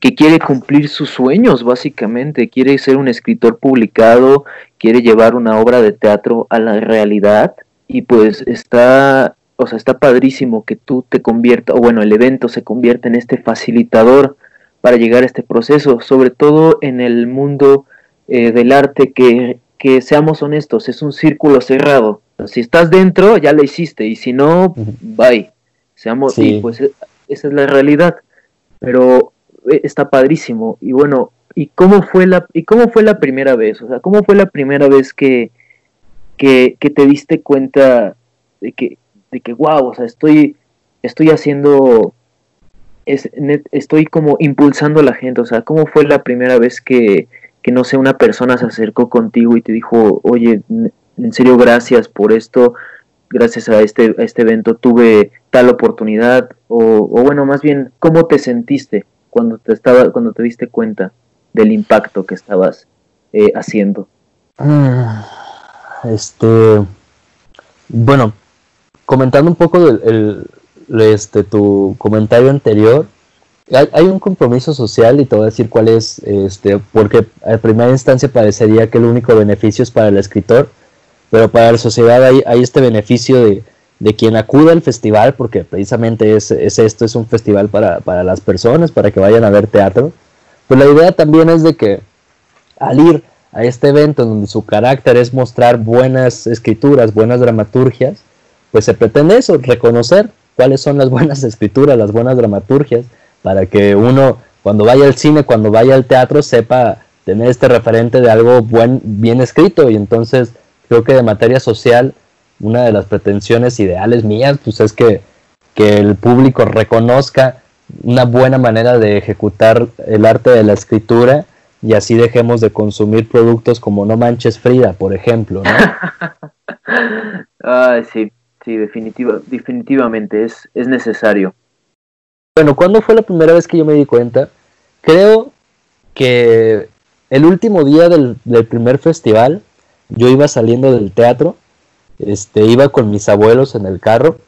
que quiere cumplir sus sueños, básicamente, quiere ser un escritor publicado, quiere llevar una obra de teatro a la realidad y pues está, o sea, está padrísimo que tú te conviertas, o bueno, el evento se convierta en este facilitador para llegar a este proceso, sobre todo en el mundo eh, del arte que, que, seamos honestos, es un círculo cerrado. Si estás dentro, ya lo hiciste, y si no, bye. Seamos, y pues e, esa es la realidad. Pero está padrísimo. Y bueno, ¿y cómo fue la, y cómo fue la primera vez? O sea, ¿cómo fue la primera vez que, que, te diste cuenta de que, de que wow, o sea, estoy, estoy haciendo, es, estoy como impulsando a la gente, o sea, ¿cómo fue la primera vez que, que, no sé, una persona se acercó contigo y te dijo, oye, en serio, gracias por esto, gracias a este, a este evento tuve tal oportunidad, o bueno, más bien, ¿cómo te sentiste cuando te, estaba, cuando te diste cuenta del impacto que estabas eh, haciendo? Ah, este, bueno, comentando un poco del este, tu comentario anterior, hay, un compromiso social y te voy a decir cuál es, este, porque a primera instancia parecería que el único beneficio es para el escritor, pero para la sociedad hay, hay este beneficio de, de quien acude al festival, porque precisamente es, esto, es un festival para, las personas, para que vayan a ver teatro, pues la idea también es de que al ir a este evento donde su carácter es mostrar buenas escrituras, buenas dramaturgias, pues se pretende eso, reconocer cuáles son las *laughs* buenas escrituras, las buenas dramaturgias, para que uno cuando vaya al cine, cuando vaya al teatro, sepa tener este referente de algo buen, bien escrito. Y entonces creo que de materia social una de las pretensiones ideales mías, pues es que, el público reconozca una buena manera de ejecutar el arte de la escritura y así dejemos de consumir productos como No Manches Frida, por ejemplo, ¿no? *laughs* sí, sí, definitiva, definitivamente es, es necesario. Bueno, ¿cuándo fue la primera vez que yo me di cuenta? Creo que el último día del, del primer festival, yo iba saliendo del teatro este, iba con mis abuelos en el carro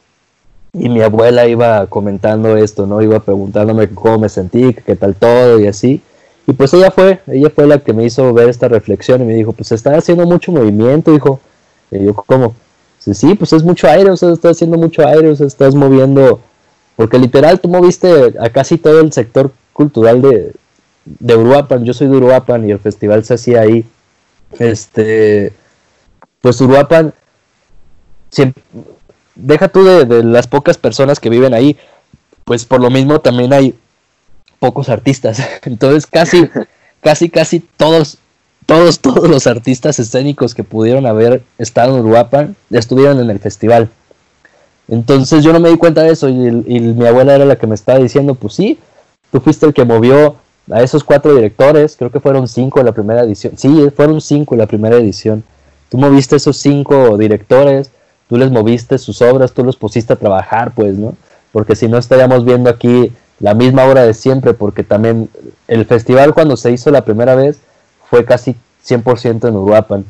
y mi abuela iba comentando esto, ¿no? Iba preguntándome cómo me sentí, qué tal todo y así. Y pues ella fue, ella fue la que me hizo ver esta reflexión y me dijo, pues está haciendo mucho movimiento, hijo. Y yo, ¿cómo? Sí, sí, pues es mucho aire, o sea, estás haciendo mucho aire, o sea, estás moviendo, porque literal tú moviste a casi todo el sector cultural de, de Uruapan, yo soy de Uruapan y el festival se hacía ahí. Este, pues Uruapan deja tú de, las pocas personas que viven ahí, pues por lo mismo también hay pocos artistas. *laughs* Entonces casi, *laughs* casi, casi todos, todos, todos los artistas escénicos que pudieron haber estado en Uruapan estuvieron en el festival. Entonces yo no me di cuenta de eso y, y, mi abuela era la que me estaba diciendo, pues sí, tú fuiste el que movió a esos cuatro directores, creo que fueron cinco en la primera edición, sí, fueron cinco en la primera edición, tú moviste esos cinco directores, tú les moviste sus obras, tú los pusiste a trabajar, pues, ¿no? Porque si no estaríamos viendo aquí la misma obra de siempre, porque también el festival cuando se hizo la primera vez fue casi 100% en Uruapan,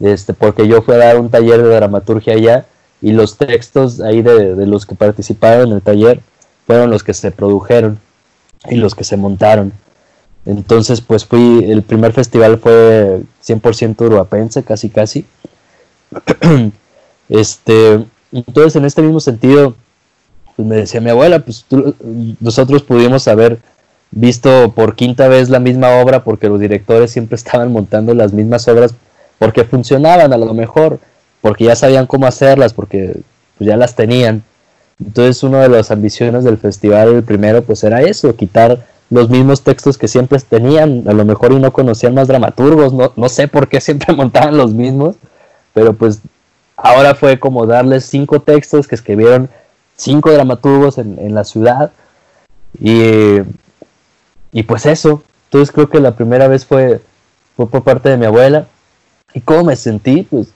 este, porque yo fui a dar un taller de dramaturgia allá y los textos ahí de, de los que participaron en el taller fueron los que se produjeron y los que se montaron. Entonces, pues fui, el primer festival fue 100% uruapense, casi casi. *clears throat* *clears throat* Este, entonces, en este mismo sentido, pues me decía mi abuela, pues nosotros pudimos haber visto por quinta vez la misma obra porque los directores siempre *laughs* estaban montando las mismas obras porque funcionaban a lo mejor, porque ya sabían cómo hacerlas, porque pues, ya las tenían. Entonces, una de las ambiciones del festival, el primero, pues era eso, quitar los mismos textos que siempre tenían, a lo mejor y no conocían más dramaturgos, no, no sé por qué siempre *laughs* montaban los mismos, pero pues Ahora fue como darles cinco textos que escribieron cinco dramaturgos en, la ciudad. Y, y pues eso. Entonces creo que la primera vez fue, fue por parte de mi abuela. ¿Y cómo me sentí? Pues,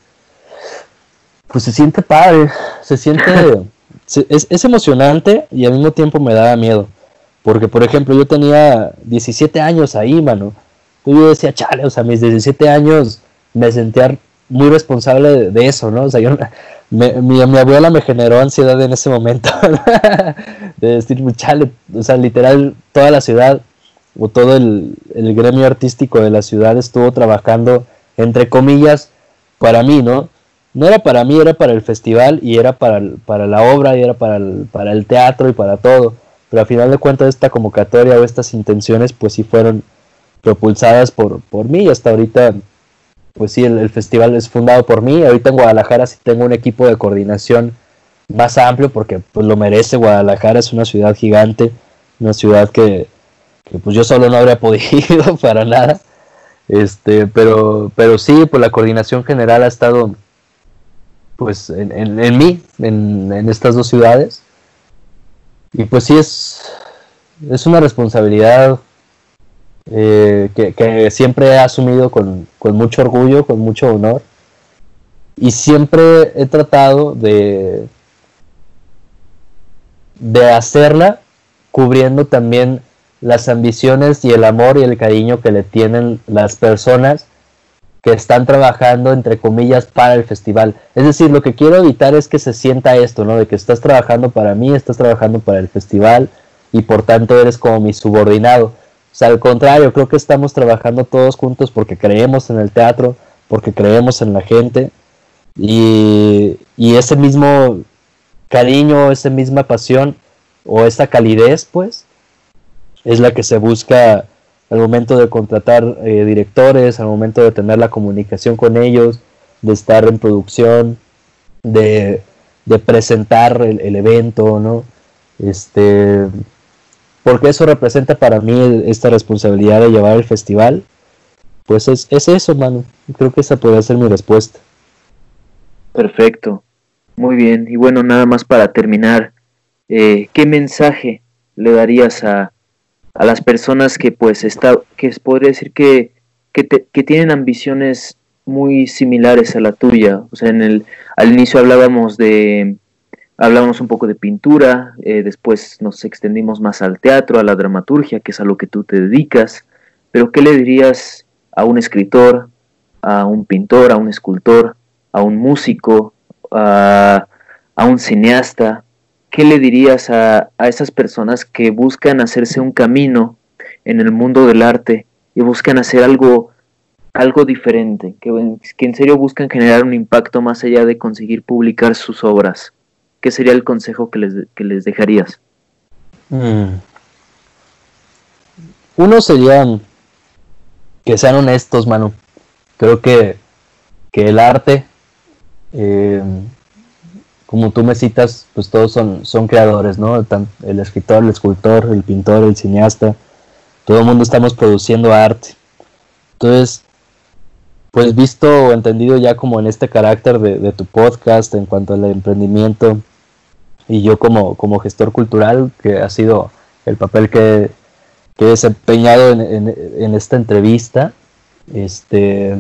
pues se siente padre. Se siente... *laughs* es, es emocionante y al mismo tiempo me daba miedo. Porque, por ejemplo, yo tenía 17 años ahí, mano. Y yo decía, chale, o sea, mis 17 años me sentía muy responsable de, eso, ¿no? O sea, yo, mi, mi, abuela me generó ansiedad en ese momento, *laughs* de decir, chale, o sea, literal, toda la ciudad o todo el, gremio artístico de la ciudad estuvo trabajando, entre comillas, para mí, ¿no? No era para mí, era para el festival y era para, para la obra y era para el, para el teatro y para todo. Pero a final de cuentas esta convocatoria o estas intenciones pues sí fueron propulsadas por, por mí y hasta ahorita pues sí, el, festival es fundado por mí. Ahorita en Guadalajara sí tengo un equipo de coordinación más amplio porque pues lo merece. Guadalajara es una ciudad gigante, una ciudad que, pues yo solo no habría *laughs* podido para nada. Este, pero, pero sí, pues la coordinación general ha estado pues en, en, mí, en, en, estas dos ciudades. Y pues sí es, es una responsabilidad eh, que, siempre he asumido con, mucho orgullo, con mucho honor. Y siempre he tratado de, de hacerla cubriendo también las ambiciones y el amor y el cariño que le tienen las personas que están trabajando entre comillas para el festival. Es decir, lo que quiero evitar es que se sienta esto, ¿no? De que estás trabajando para mí, estás trabajando para el festival y por tanto eres como mi subordinado. O sea, al contrario, creo que estamos trabajando todos juntos porque creemos en el teatro, porque creemos en la gente y, ese mismo cariño, esa misma pasión o esa calidez, pues, es la que se busca al momento de contratar eh, directores, al momento de tener la comunicación con ellos, de estar en producción, de, presentar el, el, evento, ¿no? Este, porque eso representa para mí esta responsabilidad de llevar el festival, pues es, eso, mano. Creo que esa puede ser mi respuesta. Perfecto, muy bien. Y bueno, nada más para terminar, eh, ¿qué mensaje le darías a, a las personas que pues está, que podría decir que, que, que tienen ambiciones muy similares a la tuya? O sea, en el, al inicio hablábamos de Hablamos un poco de pintura, eh, después nos extendimos más al teatro, a la dramaturgia, que es a lo que tú te dedicas. Pero ¿qué le dirías a un escritor, a un pintor, a un escultor, a un músico, a, un cineasta? ¿Qué le dirías a, a esas personas que buscan hacerse un camino en el mundo del arte y buscan hacer algo algo diferente, que, que, en serio buscan generar un impacto más allá de conseguir publicar sus obras. ¿Qué sería el consejo que les, les dejarías? Mm. Uno sería que sean honestos, Manu. Creo que, el arte, eh, como tú me citas, pues todos son, son creadores, ¿no? El escritor, el escultor, el pintor, el cineasta, todo el mundo estamos produciendo arte. Entonces, pues visto o entendido ya como en este carácter de tu podcast en cuanto al emprendimiento, y yo como, como gestor cultural, que ha sido el papel que, he desempeñado en, esta entrevista, este,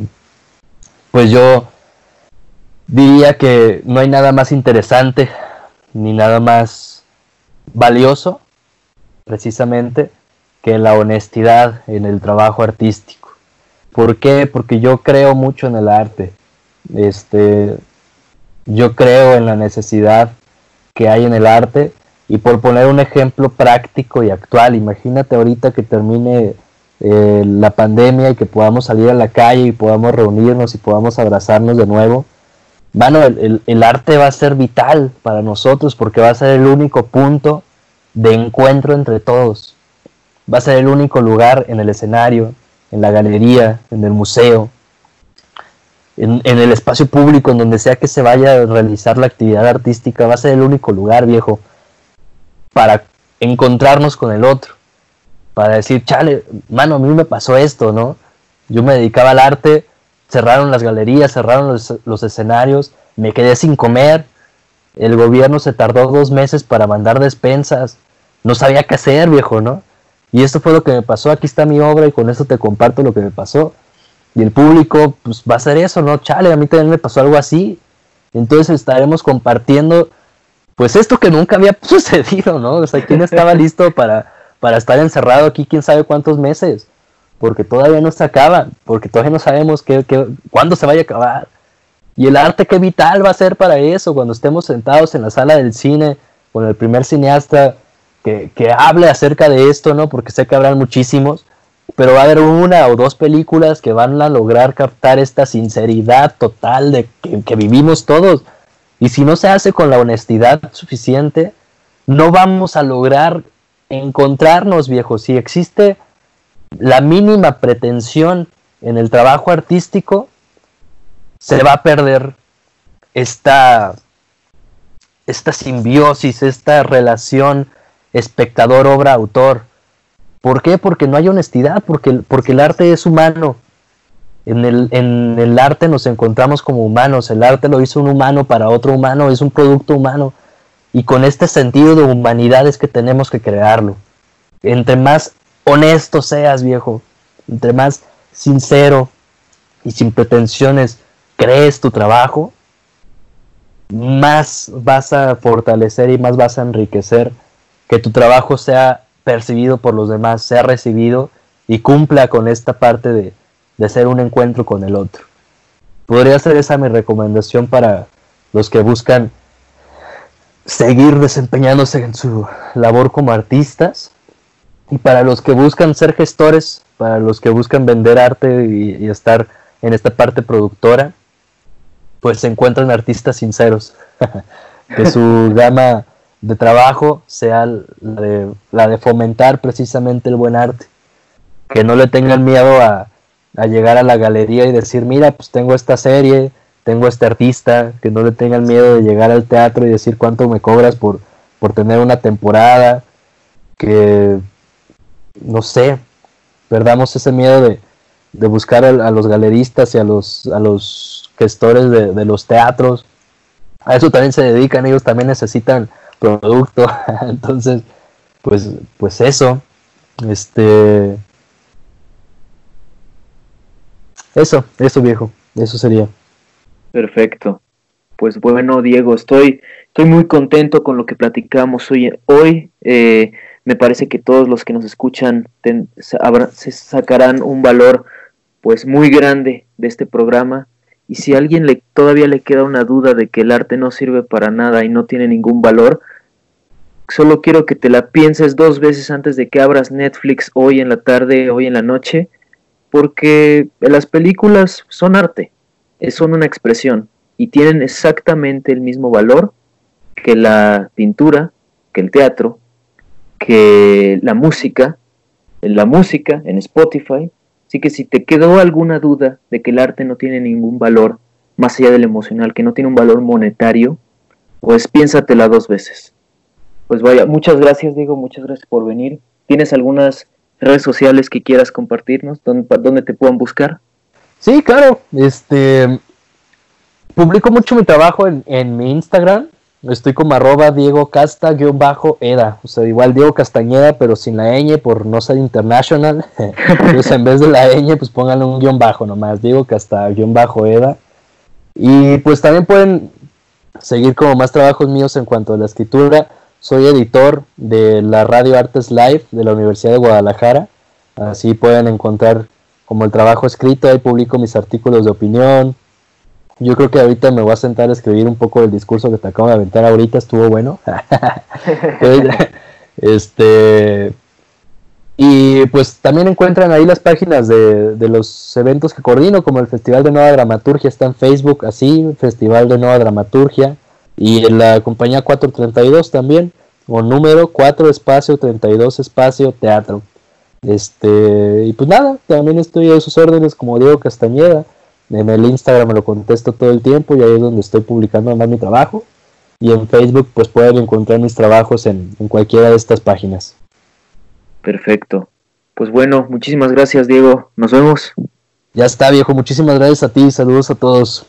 pues yo diría que no hay nada más interesante ni nada más valioso, precisamente, que la honestidad en el trabajo artístico. ¿Por qué? Porque yo creo mucho en el arte. Este, yo creo en la necesidad que hay en el arte. Y por poner un ejemplo práctico y actual, imagínate ahorita que termine eh, la pandemia y que podamos salir a la calle y podamos reunirnos y podamos abrazarnos de nuevo. Bueno, el, el arte va a ser vital para nosotros porque va a ser el único punto de encuentro entre todos. Va a ser el único lugar en el escenario, en la galería, en el museo, en, el espacio público, en donde sea que se vaya a realizar la actividad artística, va a ser el único lugar, viejo, para encontrarnos con el otro, para decir, chale, mano, a mí me pasó esto, ¿no? Yo me dedicaba al arte, cerraron las galerías, cerraron los, escenarios, me quedé sin comer, el gobierno se tardó dos meses para mandar despensas, no sabía qué hacer, viejo, ¿no? Y esto fue lo que me pasó, aquí está mi obra y con eso te comparto lo que me pasó y el público pues va a ser eso, ¿no? Chale, a mí también me pasó algo así. Entonces estaremos compartiendo pues esto que nunca había *laughs* sucedido, ¿no? O sea, ¿quién estaba *laughs* listo para, para estar encerrado aquí quién sabe cuántos meses? Porque todavía no se acaba, porque todavía no sabemos qué, qué, cuándo se vaya a acabar. Y el arte qué vital va a ser para eso, cuando estemos sentados en la sala del cine con el primer cineasta que, que hable acerca de esto, ¿no? Porque sé que habrán muchísimos, pero va a haber una o dos películas que van a lograr captar esta sinceridad total de que, vivimos todos. Y si no se hace con la honestidad suficiente, no vamos a lograr encontrarnos, viejos. Si existe la mínima pretensión en el trabajo artístico, se va a perder esta, esta simbiosis, esta relación espectador-obra-autor. ¿Por qué? Porque no hay honestidad, porque, porque el arte es humano. En el, en el arte nos encontramos como humanos, el arte lo hizo un humano para otro humano, es un producto humano. Y con este sentido de humanidad es que tenemos que crearlo. Entre más honesto seas, viejo, entre más sincero y sin pretensiones crees tu trabajo, más vas a fortalecer y más vas a enriquecer que tu trabajo sea percibido por los demás, sea recibido y cumpla con esta parte de, de ser un encuentro con el otro. Podría ser esa mi recomendación para los que buscan seguir desempeñándose en su labor como artistas y para los que buscan ser gestores, para los que buscan vender arte y, estar en esta parte productora, pues se encuentran artistas sinceros, *laughs* que su gama de trabajo sea la de, la de, fomentar precisamente el buen arte, que no le tengan miedo a, a llegar a la galería y decir, mira, pues tengo esta serie, tengo este artista, que no le tengan miedo de llegar al teatro y decir cuánto me cobras por, por tener una temporada, que no sé, perdamos ese miedo de, de buscar a, los galeristas y a los, a los gestores de, de, los teatros. A eso también se dedican, ellos también necesitan producto. *laughs* Entonces, pues, pues eso. Este. Eso, eso viejo, eso sería. Perfecto. Pues bueno, Diego, estoy, estoy muy contento con lo que platicamos hoy. hoy eh, me parece que todos los que nos escuchan se sacarán un valor pues muy grande de este programa y si a alguien le, todavía le queda una duda de que el arte no sirve para nada y no tiene ningún valor, solo quiero que te la pienses dos veces antes de que abras Netflix hoy en la tarde, hoy en la noche, porque las películas son arte, son una expresión y tienen exactamente el mismo valor que la pintura, que el teatro, que la música, la música en Spotify. Así que si te quedó alguna duda de que el arte no tiene ningún valor más allá del emocional, que no tiene un valor monetario, pues piénsatela dos veces. Pues vaya, muchas gracias Diego, muchas gracias por venir. ¿Tienes algunas redes sociales que quieras compartirnos? ¿Dónde, dónde te puedan buscar? Sí, claro. Este publico mucho mi trabajo en, en mi Instagram, Estoy como arroba Diego Casta-Eda. O sea, igual Diego Castañeda, pero sin la ñ por no ser international. Entonces, *laughs* en vez de la ñ, pues pónganle un guion bajo nomás. Diego Casta-Eda. Y pues también pueden seguir como más trabajos míos en cuanto a la escritura. Soy editor de la Radio Artes Live de la Universidad de Guadalajara. Así pueden encontrar como el trabajo escrito. Ahí publico mis artículos de opinión, yo creo que ahorita me voy a sentar a escribir un poco del discurso que te acabo de aventar ahorita, estuvo bueno. *laughs* este y pues también encuentran ahí las páginas de, de, los eventos que coordino, como el Festival de Nueva Dramaturgia, está en Facebook, así, Festival de Nueva Dramaturgia, y en la compañía 432 también, o número 4 espacio 32 espacio teatro. Este, y pues nada, también estoy a sus órdenes como Diego Castañeda. En el Instagram me lo contesto todo el tiempo y ahí es donde estoy publicando más mi trabajo. Y en Facebook pues pueden encontrar mis trabajos en, en cualquiera de estas páginas. Perfecto. Pues bueno, muchísimas gracias Diego. Nos vemos. Ya está viejo, muchísimas gracias a ti. Saludos a todos.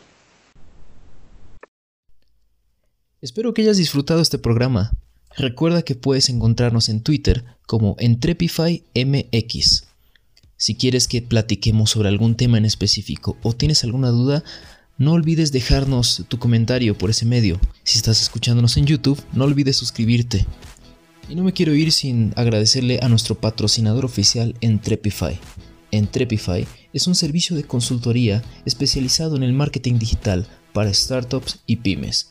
Espero que hayas disfrutado este programa. Recuerda que puedes encontrarnos en Twitter como EntrepifyMX. Si quieres que platiquemos sobre algún tema en específico o tienes alguna duda, no olvides dejarnos tu comentario por ese medio. Si estás escuchándonos en YouTube, no olvides suscribirte. Y no me quiero ir sin agradecerle a nuestro patrocinador oficial Entrepify. Entrepify es un servicio de consultoría especializado en el marketing digital para startups y pymes,